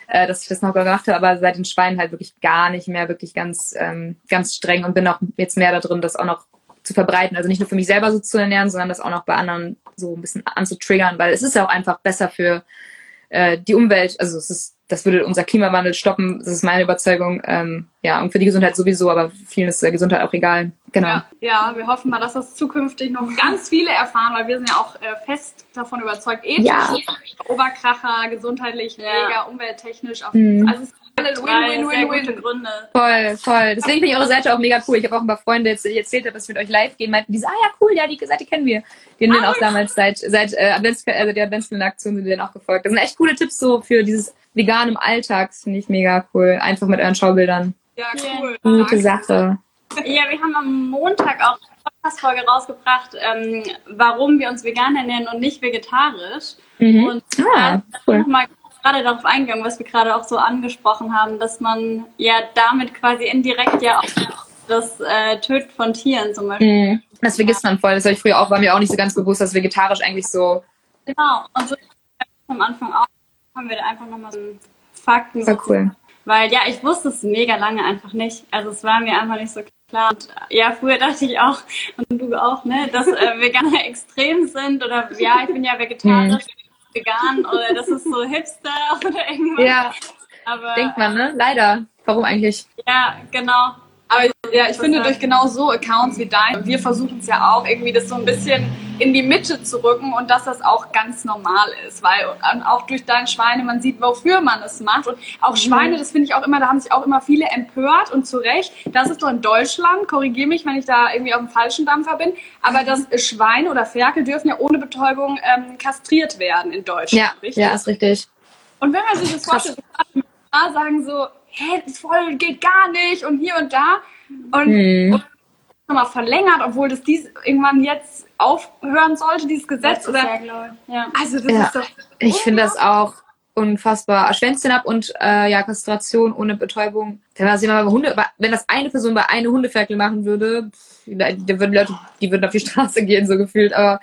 äh, dass ich das noch gemacht habe, aber seit den Schweinen halt wirklich gar nicht mehr, wirklich ganz, ähm, ganz streng und bin auch jetzt mehr da drin, das auch noch zu verbreiten. Also nicht nur für mich selber so zu ernähren, sondern das auch noch bei anderen so ein bisschen anzutriggern, weil es ist ja auch einfach besser für äh, die Umwelt. Also es ist, das würde unser Klimawandel stoppen, das ist meine Überzeugung. Ähm, ja, und für die Gesundheit sowieso, aber vielen ist äh, Gesundheit auch egal. Genau.
Ja, ja, wir hoffen mal, dass das zukünftig noch ganz viele erfahren, weil wir sind ja auch äh, fest davon überzeugt, ethisch,
Ja.
Oberkracher, gesundheitlich,
Ja.
mega, umwelttechnisch. Auf,
Mhm.
Also es ist win,
sehr
win,
gute
win, win.
Gründe.
Voll, voll. Deswegen finde ich eure Seite auch mega cool. Ich habe auch ein paar Freunde jetzt erzählt, habe, dass wir mit euch live gehen, meinten die so, ah ja, cool, ja, die Seite kennen wir. Die haben den auch damals seit, seit äh, Advents, also der Adventskalender-Aktion sind wir auch gefolgt. Das sind echt coole Tipps so für dieses Vegan im Alltag. Das finde ich mega cool. Einfach mit euren Schaubildern.
Ja, cool.
Gute Sache.
Ja, wir haben am Montag auch eine Podcast-Folge rausgebracht, ähm, warum wir uns vegan ernähren und nicht vegetarisch.
Mhm.
Und
Ah, cool.
nochmal gerade darauf eingegangen, was wir gerade auch so angesprochen haben, dass man ja damit quasi indirekt ja auch das äh, Töten von Tieren zum Beispiel.
Mhm. Das vergisst man voll. Das habe ich früher auch, war mir auch nicht so ganz bewusst, dass vegetarisch eigentlich so
Genau. Und so am Anfang auch haben wir da einfach nochmal so Fakten.
voll cool.
Weil ja, ich wusste es mega lange einfach nicht. Also es war mir einfach nicht so klar. Und, ja, früher dachte ich auch, und du auch, ne, dass äh, Veganer extrem sind oder ja, ich bin ja vegetarisch, vegan oder das ist so Hipster oder irgendwas.
Ja,
Aber
denkt man, ne? Leider. Warum eigentlich?
ja, genau.
Aber ja, ich finde, durch genau so Accounts wie dein, wir versuchen es ja auch irgendwie das so ein bisschen in die Mitte zu rücken und dass das auch ganz normal ist, weil auch durch deine Schweine man sieht, wofür man es macht und auch Schweine, das finde ich auch immer, da haben sich auch immer viele empört und zu Recht. Das ist doch in Deutschland, korrigiere mich, wenn ich da irgendwie auf dem falschen Dampfer bin, aber das Schweine oder Ferkel dürfen ja ohne Betäubung ähm, kastriert werden in Deutschland,
Ja,
richtig?
ja, ist richtig.
Und wenn man sich das vorstellt, sagen so, hä, das voll geht gar nicht und hier und da und,
Mhm.
und nochmal verlängert, obwohl das dies irgendwann jetzt aufhören sollte, dieses Gesetz oder
ja,
also das
Ja.
ist doch
Ich finde das auch unfassbar. Schwänzchen ab und äh, ja, Kastration ohne Betäubung. Wenn das jemand bei Hunde, wenn das eine Person bei eine Hundeferkel machen würde, pff, da, da würden Leute, die würden auf die Straße gehen, so gefühlt. Aber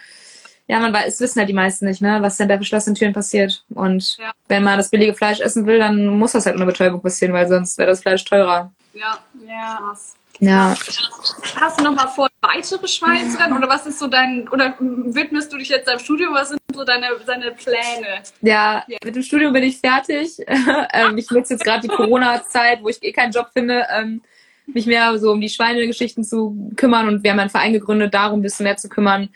ja, man weiß, es wissen halt die meisten nicht, ne, was denn bei verschlossenen Türen passiert. Und
Ja.
wenn man das billige Fleisch essen will, dann muss das halt ohne Betäubung passieren, weil sonst wäre das Fleisch teurer.
Ja
Ja.
krass.
Ja.
Hast du noch mal vor, weitere rennen oder was ist so dein oder widmest du dich jetzt deinem Studium? Was sind so deine, deine Pläne?
Ja, mit dem Studium bin ich fertig. ähm, ich nutze jetzt gerade die Corona-Zeit, wo ich eh keinen Job finde, ähm, mich mehr so um die Schweinegeschichten zu kümmern und wir haben einen Verein gegründet, darum ein bisschen mehr zu kümmern.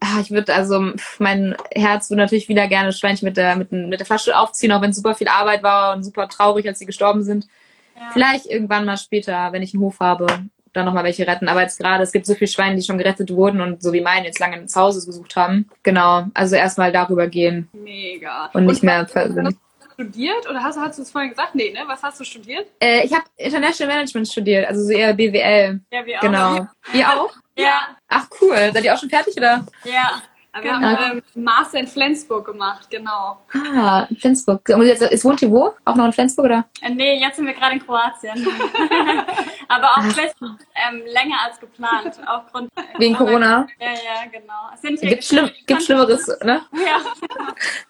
Ah, Ich würde also, mein Herz würde natürlich wieder gerne Schweinchen mit der, mit, mit der Flasche aufziehen, auch wenn es super viel Arbeit war und super traurig, als sie gestorben sind.
Ja.
Vielleicht irgendwann mal später, wenn ich einen Hof habe, dann nochmal welche retten. Aber jetzt gerade, es gibt so viele Schweine, die schon gerettet wurden und so wie meine jetzt lange ins Haus gesucht haben. Genau, also erstmal darüber gehen
Mega.
und nicht mehr
hast du
persönlich.
studiert oder hast, hast du es vorhin gesagt? Nee, ne? Was hast du studiert?
Äh, ich habe International Management studiert, also so eher BWL.
Ja, wir auch.
Genau. Ihr auch?
Ja,
Ach cool. Seid ihr auch schon fertig oder?
ja.
Wir
wir
haben ähm, Master in Flensburg gemacht, genau.
Ah, Flensburg. Und jetzt, ist wohnt ihr wo? Auch noch in Flensburg oder?
Äh, Nee, jetzt sind wir gerade in Kroatien. Aber auch fest, ähm, länger als geplant. Aufgrund.
Wegen Corona?
Ja, ja, genau. Es sind hier
Gibt schlimm, gibt Schlimmeres, ne?
Ja.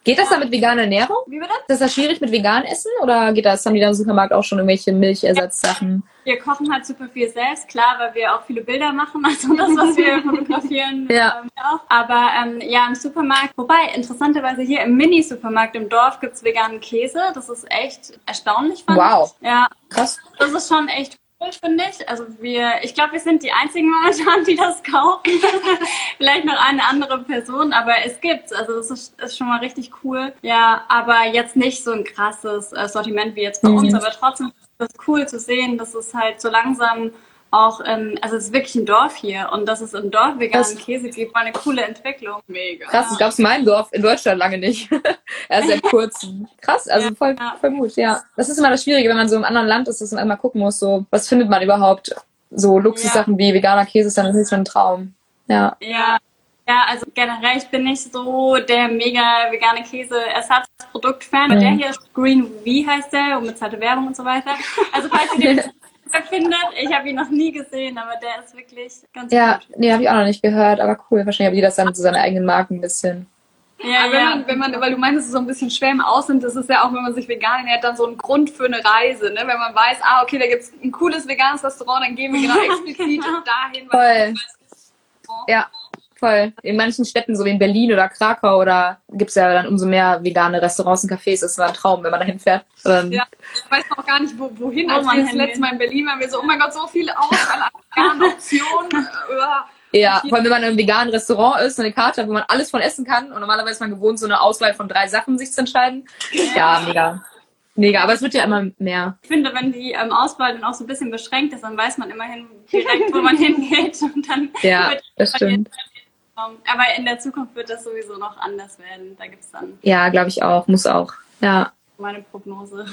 Geht das dann mit veganer Ernährung?
Wie bitte?
Ist das schwierig mit vegan essen oder geht das, haben die da im Supermarkt auch schon irgendwelche Milchersatzsachen?
Wir kochen halt super viel selbst, klar, weil wir auch viele Bilder machen, also das, was wir fotografieren.
Ja.
Ähm, auch. Aber ähm, ja, im Supermarkt, wobei interessanterweise hier im Mini-Supermarkt im Dorf gibt's veganen Käse. Das ist echt erstaunlich. fand
Wow.
ich. Ja,
Krass.
das ist schon echt cool, finde ich. Also wir, ich glaube, wir sind die einzigen momentan, die das kaufen. Vielleicht noch eine andere Person, aber es gibt's. Also das ist, ist schon mal richtig cool. Ja, aber jetzt nicht so ein krasses äh, Sortiment wie jetzt bei
Mhm.
uns, aber trotzdem ist es cool zu sehen, dass es halt so langsam auch, ähm, also es ist wirklich ein Dorf hier und dass es im Dorf veganen. Käse gibt, war eine coole Entwicklung.
Mega.
Krass, das gab's in meinem Dorf in Deutschland lange nicht. Erst seit kurzem. Krass, also voll,
Ja.
voll gut, ja. Das ist immer das Schwierige, wenn man so im anderen Land ist, dass man immer gucken muss, so, was findet man überhaupt? So Luxussachen wie veganer Käse ist dann natürlich so ein Traum. Ja.
Ja. Ja, also generell, ich bin nicht so der mega vegane Käse-Ersatzprodukt-Fan.
Mhm.
Der hier ist Green V heißt der, unbezahlte Werbung und so weiter. Also falls ihr den findet, ich habe ihn noch nie gesehen, aber der ist wirklich ganz
Ja,
gut.
nee, habe ich auch noch nicht gehört, aber cool. Wahrscheinlich haben die das dann zu seinen eigenen Marken ein bisschen.
Ja, Aber wenn, ja. Man, wenn man, weil du meinst, so ein bisschen schwer im Aussehen, das ist ja auch, wenn man sich vegan ernährt, dann so ein Grund für eine Reise, ne? Wenn man weiß, ah, okay, da gibt's ein cooles veganes Restaurant, dann gehen wir genau explizit dahin.
Voll. Ja, voll. In manchen Städten, so wie in Berlin oder Krakau, oder gibt's ja dann umso mehr vegane Restaurants und Cafés. Das ist ein Traum, wenn man dahin fährt.
Ähm, ja, ich weiß auch gar nicht, wo, wohin. Als wir das letzte Mal in Berlin waren, wir so, oh mein Gott, so viele Auswahl an veganen Optionen.
Ja, vor allem wenn man in einem veganen Restaurant ist, eine Karte hat, wo man alles von essen kann und normalerweise ist man gewohnt, so eine Auswahl von drei Sachen sich zu entscheiden. Ja, mega. Mega, aber es wird ja immer mehr.
Ich finde, wenn die ähm, Auswahl dann auch so ein bisschen beschränkt ist, dann weiß man immerhin direkt, wo man hingeht und dann
ja, das stimmt.
Aber in der Zukunft wird das sowieso noch anders werden. Da gibt's dann.
Ja, glaube ich auch. Muss auch. Ja.
Meine Prognose.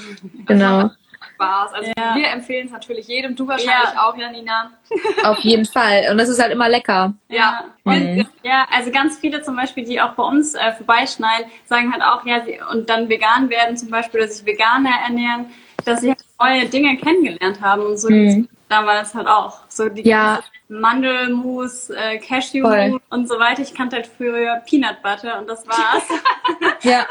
Genau.
Spaß. Also ja. wir empfehlen es natürlich jedem, du wahrscheinlich ja. auch, Janina.
Auf jeden Fall. Und das ist halt immer lecker.
Ja. Mhm. Ja, also ganz viele zum Beispiel, die auch bei uns äh, vorbeischneiden, sagen halt auch, ja, sie, und dann vegan werden zum Beispiel, oder sich veganer ernähren, dass sie halt neue Dinge kennengelernt haben und so. Mhm. Da war es halt auch. So die
ja.
Mandelmus, äh, Cashewmus und so weiter. Ich kannte halt früher Peanut Butter und das war's.
ja.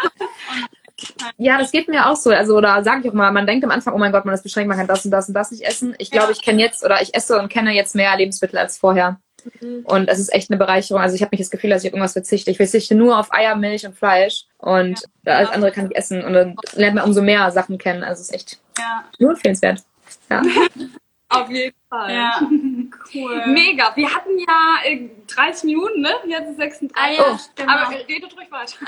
Ja, das geht mir auch so. Also, da sage ich auch mal, man denkt am Anfang, oh mein Gott, man ist beschränkt, man kann das und das und das nicht essen. Ich glaube, ja. ich kenne jetzt oder ich esse und kenne jetzt mehr Lebensmittel als vorher. Mhm. Und es ist echt eine Bereicherung. Also ich habe nicht das Gefühl, dass ich auf irgendwas verzichte. Ich verzichte nur auf Eier, Milch und Fleisch. Und ja. alles andere kann ich essen. Und dann lernt man umso mehr Sachen kennen. Also es ist echt
ja.
nur empfehlenswert. Ja.
Auf jeden Fall.
Ja, cool.
Mega. Wir hatten ja 30 äh, Minuten, ne? Jetzt ist 36. Ah, ja,
oh.
Aber redet ruhig weiter.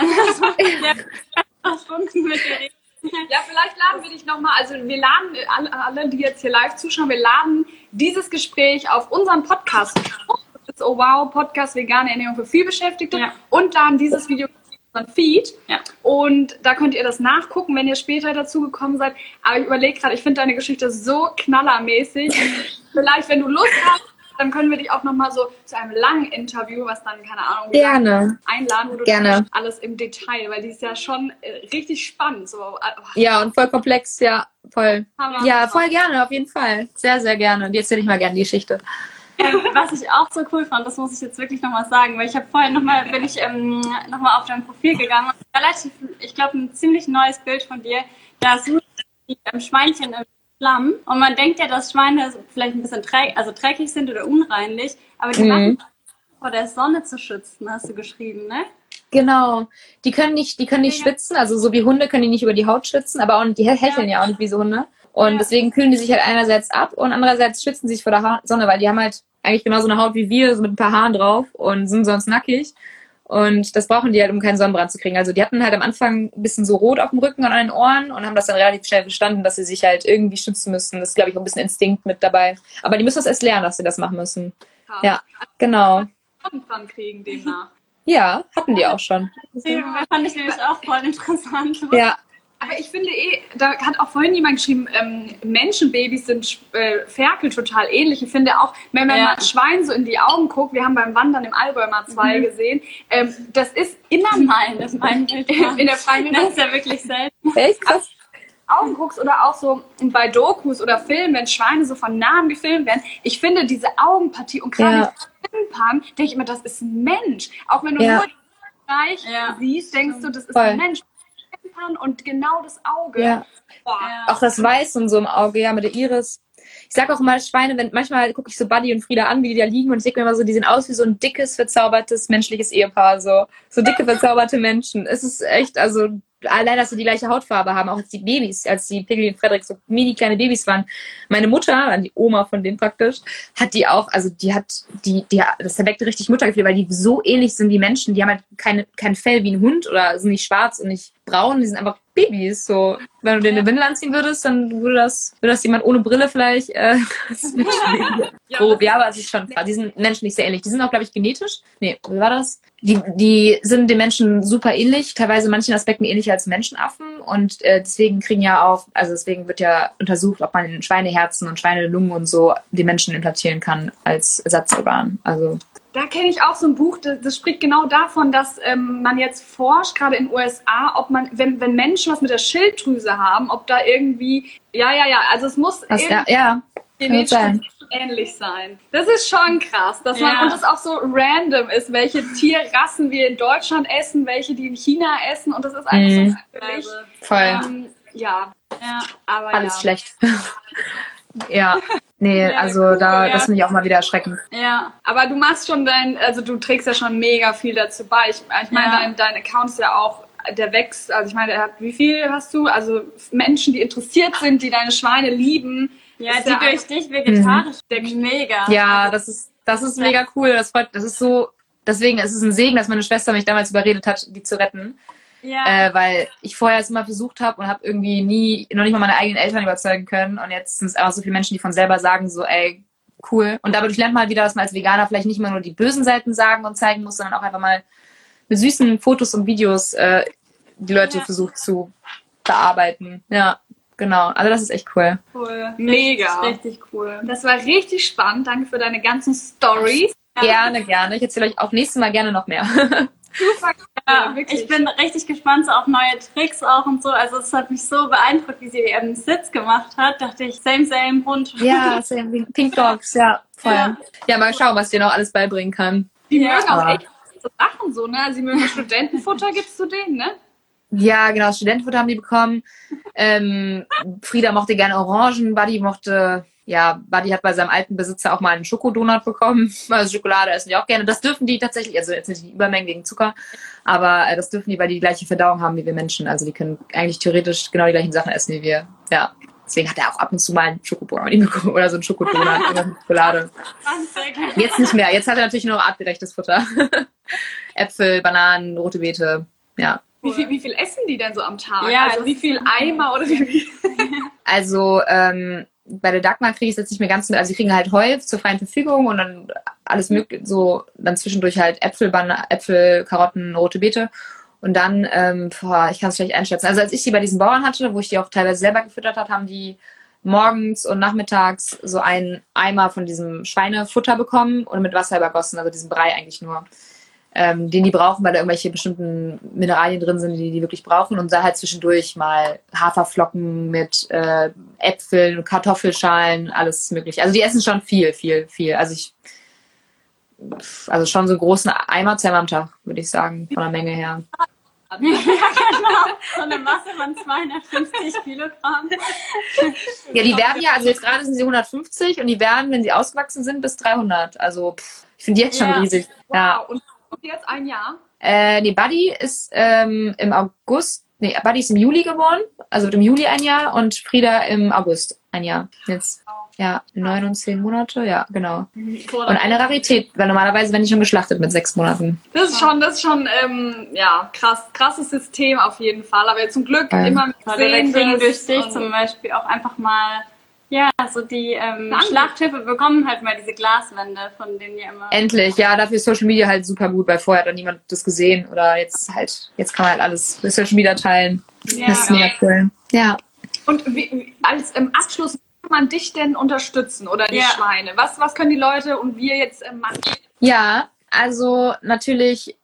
Ja, vielleicht laden wir dich nochmal, also wir laden alle, alle, die jetzt hier live zuschauen, wir laden dieses Gespräch auf unseren Podcast. Das ist Oh Wow, Podcast Vegane Ernährung für vielbeschäftigte ja. und dann dieses Video unseren Feed.
Ja.
Und da könnt ihr das nachgucken, wenn ihr später dazu gekommen seid. Aber ich überlege gerade, ich finde deine Geschichte so knallermäßig. Vielleicht, wenn du Lust hast, dann können wir dich auch nochmal so zu einem langen Interview, was dann, keine Ahnung,
Gerne.
einladen, wo du
Gerne.
alles im Detail, weil die ist ja schon äh, richtig spannend. So. Oh.
Ja, und voll komplex, ja, voll. Hammer. Ja, voll gerne, auf jeden Fall. Sehr, sehr gerne. Und jetzt erzähle ich mal gerne die Geschichte.
Was ich auch so cool fand, das muss ich jetzt wirklich nochmal sagen, weil ich habe vorhin nochmal, bin ich ähm, nochmal auf dein Profil gegangen und relativ, ich glaube, ein ziemlich neues Bild von dir. Da ist die ähm, Schweinchen im Schlamm und man denkt ja, dass Schweine vielleicht ein bisschen dreck, also dreckig sind oder unreinlich, aber die mhm. machen vor der Sonne zu schützen, hast du geschrieben, ne?
Genau. Die können nicht, die können nicht ja. schwitzen, also so wie Hunde können die nicht über die Haut schützen, aber auch, die hecheln ja. ja auch nicht wie so Hunde. Und deswegen kühlen die sich halt einerseits ab und andererseits schützen sich vor der Sonne, weil die haben halt eigentlich genauso eine Haut wie wir, so mit ein paar Haaren drauf und sind sonst nackig. Und das brauchen die halt, um keinen Sonnenbrand zu kriegen. Also die hatten halt am Anfang ein bisschen so rot auf dem Rücken und an den Ohren und haben das dann relativ schnell verstanden, dass sie sich halt irgendwie schützen müssen. Das ist, glaube ich, auch ein bisschen Instinkt mit dabei. Aber die müssen das erst lernen, dass sie das machen müssen. Ja, ja genau.
Sonnenbrand kriegen demnach.
Ja, hatten die auch schon.
Das fand ich nämlich auch voll interessant.
Ja,
aber ich finde eh, da hat auch vorhin jemand geschrieben, ähm, Menschenbabys sind äh, Ferkel total ähnlich. Ich finde auch, wenn man ja. mal Schwein so in die Augen guckt, wir haben beim Wandern im Allgäu mal zwei mhm. gesehen, ähm, das ist immer
mal das mein
in der freien
Das ist ja wirklich selten.
Echt krass.
Augen guckst oder auch so bei Dokus oder Filmen, wenn Schweine so von nahem gefilmt werden, ich finde diese Augenpartie und gerade ja. Wimpern, denke ich immer, das ist ein Mensch. Auch wenn du ja. nur Bereich ja. siehst, denkst du, das ist Voll. ein Mensch. Wimpern und genau das Auge.
Ja. ja. Auch das Weiß und so im Auge, ja, mit der Iris. Ich sag auch mal Schweine, wenn manchmal gucke ich so Buddy und Frieda an, wie die da liegen und ich denke mir immer so, die sehen aus wie so ein dickes, verzaubertes menschliches Ehepaar, so. So dicke, verzauberte Menschen. Es ist echt, also allein, dass sie die gleiche Hautfarbe haben, auch als die Babys, als die Piggy und Frederik so mini kleine Babys waren. Meine Mutter, die Oma von denen praktisch, hat die auch, also die hat, die, die, das erweckte richtig Muttergefühl, weil die so ähnlich sind wie Menschen. Die haben halt keine, kein Fell wie ein Hund oder sind nicht schwarz und nicht braun, die sind einfach Babys. So, wenn du dir eine Windel anziehen würdest, dann würde das, würde das jemand ohne Brille vielleicht. Äh, ja, grob, ja, aber es ist schon klar. Die sind Menschen nicht sehr ähnlich. Die sind auch, glaube ich, genetisch. Nee, wie war das? Die, die sind den Menschen super ähnlich, teilweise in manchen Aspekten ähnlicher als Menschenaffen und äh, deswegen kriegen ja auch, also deswegen wird ja untersucht, ob man Schweineherzen und Schweinelungen und so die Menschen implantieren kann als Ersatzorgan. Also
da kenne ich auch so ein Buch, das, das spricht genau davon, dass ähm, man jetzt forscht, gerade in den USA, ob man, wenn, wenn Menschen was mit der Schilddrüse haben, ob da irgendwie, ja, ja, ja, also es muss
was, ja, ja. genetisch
ähnlich sein. Das ist schon krass, dass man
Ja.
und das auch so random ist, welche Tierrassen wir in Deutschland essen, welche die in China essen und das ist einfach
Mhm.
so völlig,
Voll.
ähm, ja,
Ja.
aber
Alles
ja.
schlecht. ja. Nee, also
cool,
da,
ja.
das finde ich auch mal wieder erschreckend.
Ja.
Aber du machst schon dein, also du trägst ja schon mega viel dazu bei. Ich, ich meine,
Ja.
dein, dein Account ist ja auch, der wächst, also ich meine, wie viel hast du? Also Menschen, die interessiert sind, die deine Schweine lieben.
Ja,
Ist
die
ja
durch dich vegetarisch
Mhm.
mega.
Ja, das ist, das ist mega cool. Das freut, das ist so, deswegen ist es ein Segen, dass meine Schwester mich damals überredet hat, die zu retten.
Ja.
Äh, weil ich vorher es immer versucht habe und habe irgendwie nie, noch nicht mal meine eigenen Eltern überzeugen können. Und jetzt sind es einfach so viele Menschen, die von selber sagen, so, ey, cool. Und dadurch lernt man halt wieder, dass man als Veganer vielleicht nicht immer nur die bösen Seiten sagen und zeigen muss, sondern auch einfach mal mit süßen Fotos und Videos äh, die Leute
Ja.
versucht zu bearbeiten. Ja, genau. Also das ist echt cool.
Cool. Mega.
Richtig, richtig cool.
Das war richtig spannend. Danke für deine ganzen Stories.
Gerne, gerne. Ich erzähle euch auch nächstes Mal gerne noch mehr.
Super
Ja,
wirklich.
ich bin richtig gespannt so auf neue Tricks auch und so. Also es hat mich so beeindruckt, wie sie ihren Sitz gemacht hat. Dachte ich, same, same, Hund.
ja, same. Pink Dogs, ja, voll.
Ja.
Ja, mal schauen, was dir noch alles beibringen kann.
die
Ja.
mögen auch echt so Sachen so, ne? Sie mögen Studentenfutter, gibst du denen, ne?
Ja, genau, Studentenfutter haben die bekommen. Ähm, Frieda mochte gerne Orangen, Buddy mochte, ja, Buddy hat bei seinem alten Besitzer auch mal einen Schokodonut bekommen. Also Schokolade essen die auch gerne. Das dürfen die tatsächlich, also jetzt nicht die Übermengen wegen Zucker, aber äh, das dürfen die, weil die die gleiche Verdauung haben wie wir Menschen. Also die können eigentlich theoretisch genau die gleichen Sachen essen wie wir. Ja. Deswegen hat er auch ab und zu mal einen Schokobrownie bekommen oder so einen Schokodonut oder mit Schokolade. Jetzt nicht mehr. Jetzt hat er natürlich nur artgerechtes Futter. Äpfel, Bananen, rote Beete. Ja.
Wie viel, wie viel essen die denn so am Tag?
Ja,
also wie viel Eimer oder wie viel?
Also ähm, bei der Dagmar kriege ich jetzt nicht mehr ganz, also sie kriegen halt Heu zur freien Verfügung und dann alles mögliche, so dann zwischendurch halt Äpfel, Bana Äpfel, Karotten, rote Beete. Und dann, ähm, boah, ich kann es schlecht einschätzen. Also als ich die bei diesen Bauern hatte, wo ich die auch teilweise selber gefüttert habe, haben die morgens und nachmittags so einen Eimer von diesem Schweinefutter bekommen und mit Wasser übergossen, also diesen Brei eigentlich nur. Ähm, den die brauchen, weil da irgendwelche bestimmten Mineralien drin sind, die die wirklich brauchen. Und da halt zwischendurch mal Haferflocken mit äh, Äpfeln, Kartoffelschalen, alles mögliche. Also die essen schon viel, viel, viel. Also ich, also schon so einen großen Eimer zweimal am Tag, würde ich sagen, von der Menge her.
ja, genau. So eine Masse von 250 Kilogramm.
Ja, die werden ja, also jetzt gerade sind sie 150 und die werden, wenn sie ausgewachsen sind, bis 300. Also pff, ich finde die jetzt schon
Ja.
riesig. Ja.
Wow. Und kommt jetzt ein Jahr?
Äh, nee, Buddy ist ähm, im August, nee, Buddy ist im Juli geboren, also wird im Juli ein Jahr und Frieda im August ein Jahr. Jetzt, ja, neun und zehn Monate, ja, genau. Und eine Rarität, weil normalerweise werden die schon geschlachtet mit sechs Monaten.
Das ist schon, das ist schon, ähm, ja, krass, krasses System auf jeden Fall. Aber zum Glück
Ja.
immer mit Sehnendes
durch dich zum Beispiel auch einfach mal, ja, so die ähm,
Danke.
Schlachthilfe bekommen halt mal diese Glaswände, von denen ihr immer.
Endlich, ja, dafür ist Social Media halt super gut, weil vorher hat dann niemand das gesehen oder jetzt halt, jetzt kann man halt alles durch Social Media teilen.
Ja.
Das ist mega cool. Ja.
Und wie, wie- als im Abschluss, wie kann man dich denn unterstützen oder die
Ja.
Schweine? Was, was können die Leute und wir jetzt ähm, machen?
Ja, also natürlich,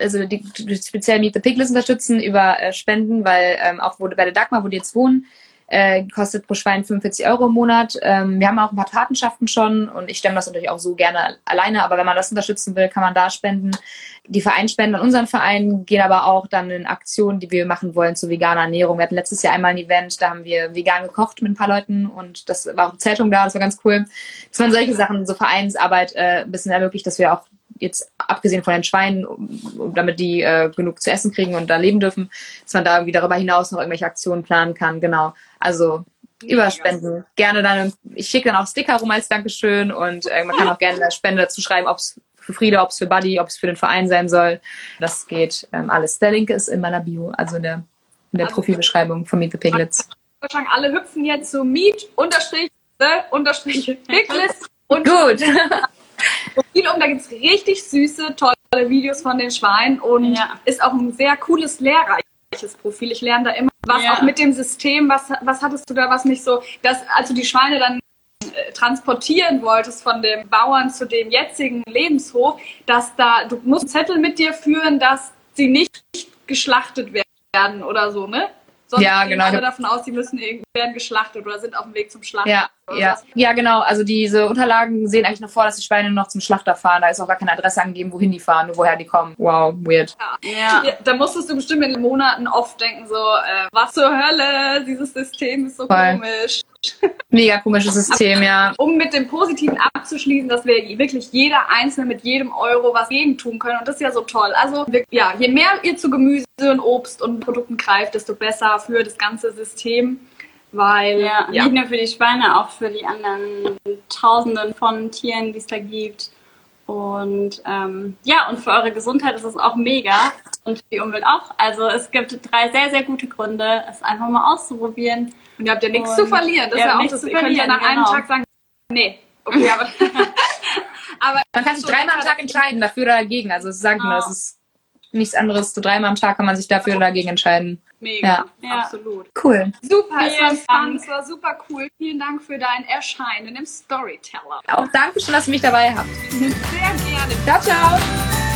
also die, die speziell Meet the Piglets unterstützen über äh, Spenden, weil ähm, auch wo, bei der Dagmar, wo die jetzt wohnen, äh, kostet pro Schwein 45 Euro im Monat. Ähm, wir haben auch ein paar Patenschaften schon und ich stemme das natürlich auch so gerne alleine, aber wenn man das unterstützen will, kann man da spenden. Die Vereinsspenden an unseren Verein gehen aber auch dann in Aktionen, die wir machen wollen zu veganer Ernährung. Wir hatten letztes Jahr einmal ein Event, da haben wir vegan gekocht mit ein paar Leuten und das war auch eine Zeitung da, das war ganz cool. Dass man solche Sachen, so Vereinsarbeit äh, ein bisschen ermöglicht, dass wir auch jetzt abgesehen von den Schweinen, um, damit die äh, genug zu essen kriegen und da leben dürfen, dass man da irgendwie darüber hinaus noch irgendwelche Aktionen planen kann. Genau. Also überspenden. Gerne dann, ich schicke dann auch Sticker rum als Dankeschön und äh, man kann auch gerne eine Spende dazu schreiben, ob es für Frieda, ob es für Buddy, ob es für den Verein sein soll. Das geht ähm, alles. Der Link ist in meiner Bio, also in der, in der
Also-
Profilbeschreibung von Meet the Piglets.
Sagen, alle hüpfen jetzt zu Meet, Unterstrich, the, Unterstrich, Piglets und
Gut.
Profil um. Da gibt's richtig süße, tolle Videos von den Schweinen und
Ja.
ist auch ein sehr cooles, lehrreiches Profil. Ich lerne da immer was
Ja.
auch mit dem System. Was, was hattest du da, was nicht so, dass als du die Schweine dann äh, transportieren wolltest von dem Bauern zu dem jetzigen Lebenshof, dass da, du musst einen Zettel mit dir führen, dass sie nicht geschlachtet werden oder so, ne? Sonst
Ja,
gehen
genau.
alle davon aus, die müssen irgendwie werden geschlachtet oder sind auf dem Weg zum Schlachten.
Ja, ja. ja, genau. Also diese Unterlagen sehen eigentlich noch vor, dass die Schweine noch zum Schlachter fahren. Da ist auch gar keine Adresse angegeben, wohin die fahren, nur woher die kommen. Wow, weird.
Ja.
Ja, da musstest du bestimmt in den Monaten oft denken, so, äh, was zur Hölle, dieses System ist so
Voll.
komisch.
Mega komisches System, ja.
Um mit dem Positiven abzuschließen, dass wir wirklich jeder Einzelne mit jedem Euro was gegen tun können. Und das ist ja so toll. Also, wir- ja, je mehr ihr zu Gemüse und Obst und Produkten greift, desto besser für das ganze System. Weil,
Ja,
ja,
nicht nur für die Schweine, auch für die anderen Tausenden von Tieren, die es da gibt. Und ähm, ja, und für eure Gesundheit ist es auch mega und für die Umwelt auch. Also es gibt drei sehr, sehr gute Gründe, es einfach mal auszuprobieren.
und ihr habt ja nichts
Und-
zu verlieren. Das
Ja,
ist ja auch
nichts
das.
zu
Ihr könnt ja nach einem
genau.
Tag sagen, nee. Okay, aber, aber
Man kann sich dreimal am Tag entscheiden, dafür oder dagegen. Also nur,
Ja.
das ist nichts anderes. So dreimal am Tag kann man sich dafür oder dagegen entscheiden.
mega,
Ja.
Ja.
absolut.
Cool.
Super, es war
Dank.
es war super cool. Vielen Dank für dein Erscheinen im Storyteller.
Auch danke schön, dass ihr mich dabei habt.
Sehr gerne.
Ciao, ciao.